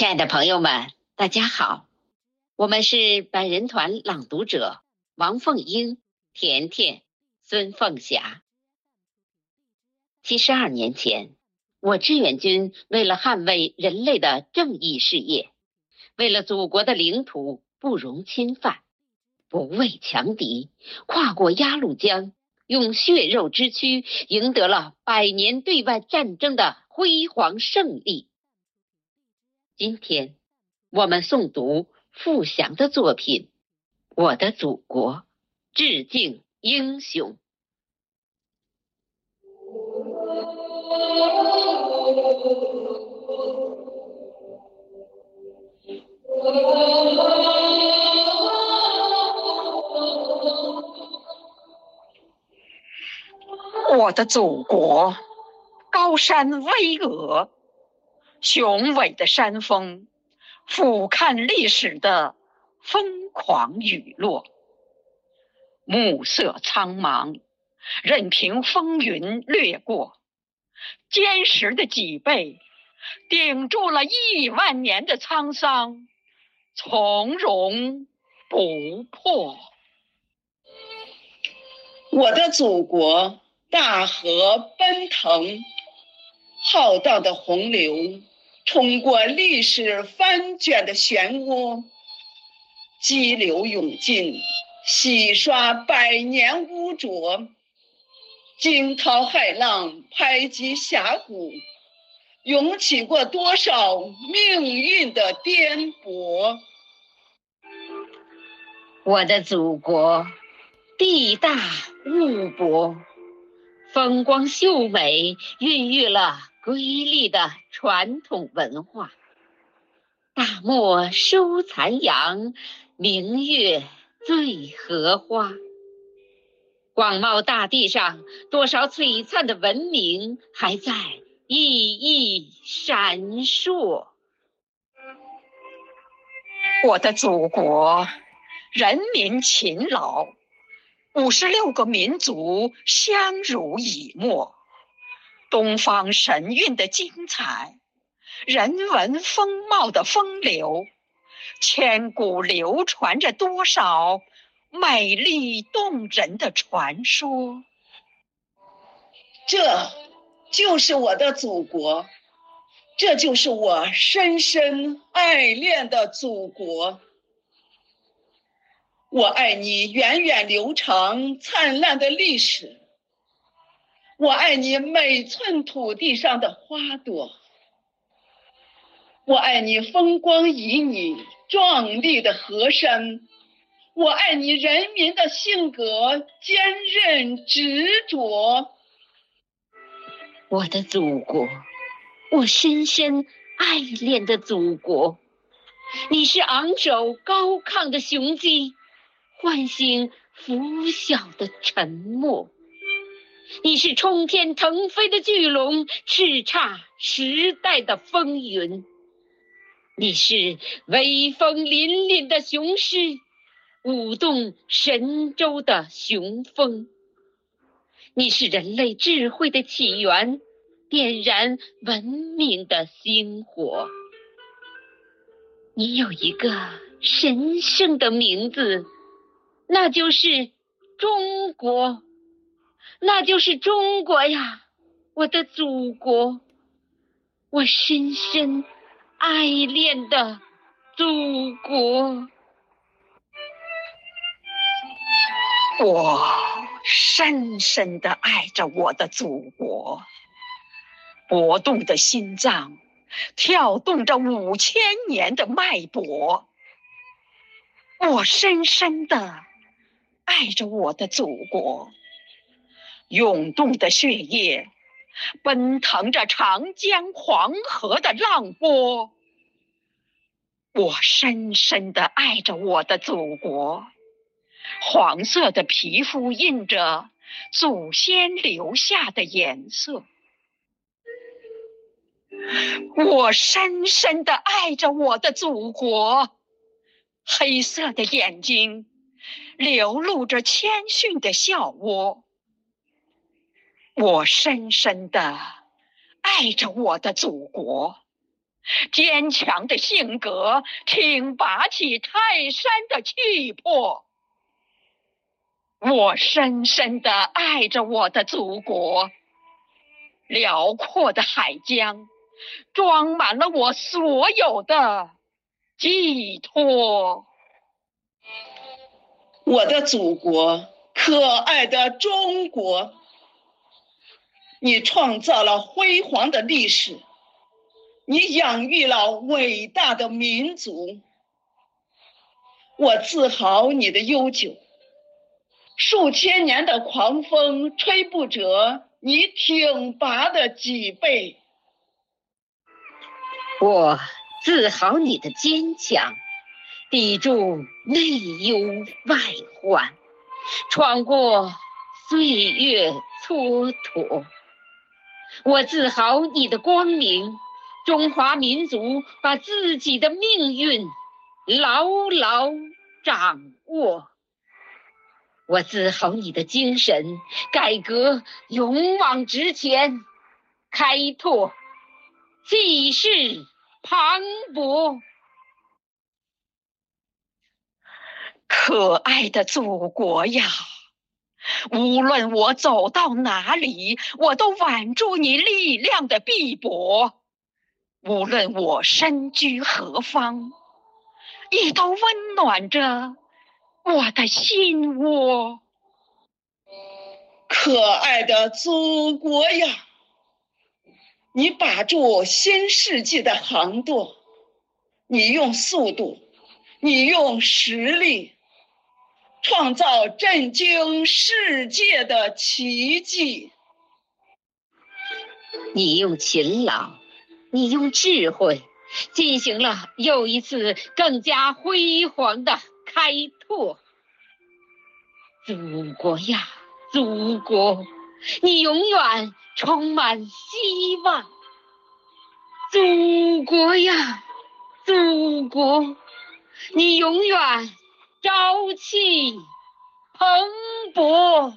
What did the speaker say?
亲爱的朋友们，大家好，我们是百人团朗读者王凤英、甜甜、孙凤霞。七十二年前，我志愿军为了捍卫人类的正义事业，为了祖国的领土不容侵犯，不畏强敌，跨过鸭绿江，用血肉之躯赢得了百年对外战争的辉煌胜利。今天，我们诵读傅翔的作品《我的祖国》，致敬英雄。我的祖国，高山巍峨。雄伟的山峰，俯瞰历史的疯狂雨落；暮色苍茫，任凭风云掠过；坚实的脊背，顶住了亿万年的沧桑，从容不迫。我的祖国，大河奔腾，浩荡的洪流。通过历史翻卷的漩涡，激流勇进，洗刷百年污浊；惊涛骇浪拍击峡谷，涌起过多少命运的颠簸。我的祖国，地大物博，风光秀美，孕育了。瑰丽的传统文化，大漠收残阳，明月醉荷花。广袤大地上，多少璀璨的文明还在熠熠闪烁。我的祖国，人民勤劳，五十六个民族相濡以沫。东方神韵的精彩，人文风貌的风流，千古流传着多少美丽动人的传说？这就是我的祖国，这就是我深深爱恋的祖国。我爱你源远流长、灿烂的历史。我爱你每寸土地上的花朵，我爱你风光旖旎、壮丽的河山，我爱你人民的性格坚韧执着。我的祖国，我深深爱恋的祖国，你是昂首高亢的雄鸡，唤醒拂晓的沉默。你是冲天腾飞的巨龙，叱咤时代的风云；你是威风凛凛的雄狮，舞动神州的雄风；你是人类智慧的起源，点燃文明的星火。你有一个神圣的名字，那就是中国。那就是中国呀，我的祖国，我深深爱恋的祖国。我深深的爱着我的祖国，搏动的心脏跳动着五千年的脉搏。我深深的爱着我的祖国。涌动的血液，奔腾着长江黄河的浪波。我深深的爱着我的祖国，黄色的皮肤印着祖先留下的颜色。我深深的爱着我的祖国，黑色的眼睛流露着谦逊的笑窝。我深深的爱着我的祖国，坚强的性格，挺拔起泰山的气魄。我深深的爱着我的祖国，辽阔的海疆装满了我所有的寄托。我的祖国，可爱的中国，你创造了辉煌的历史。你养育了伟大的民族，我自豪你的悠久。数千年的狂风吹不折你挺拔的脊背，我自豪你的坚强，抵住内忧外患，闯过岁月蹉跎。我自豪你的光明。中华民族把自己的命运牢牢掌握。我自豪你的精神，改革勇往直前，开拓气势磅礴。可爱的祖国呀，无论我走到哪里，我都挽住你力量的臂膊。无论我身居何方，你都温暖着我的心窝。可爱的祖国呀，你把住新世纪的航舵，你用速度，你用实力，创造震惊世界的奇迹。你用勤劳。你用智慧进行了又一次更加辉煌的开拓，祖国呀，祖国，你永远充满希望。祖国呀，祖国，你永远朝气蓬勃。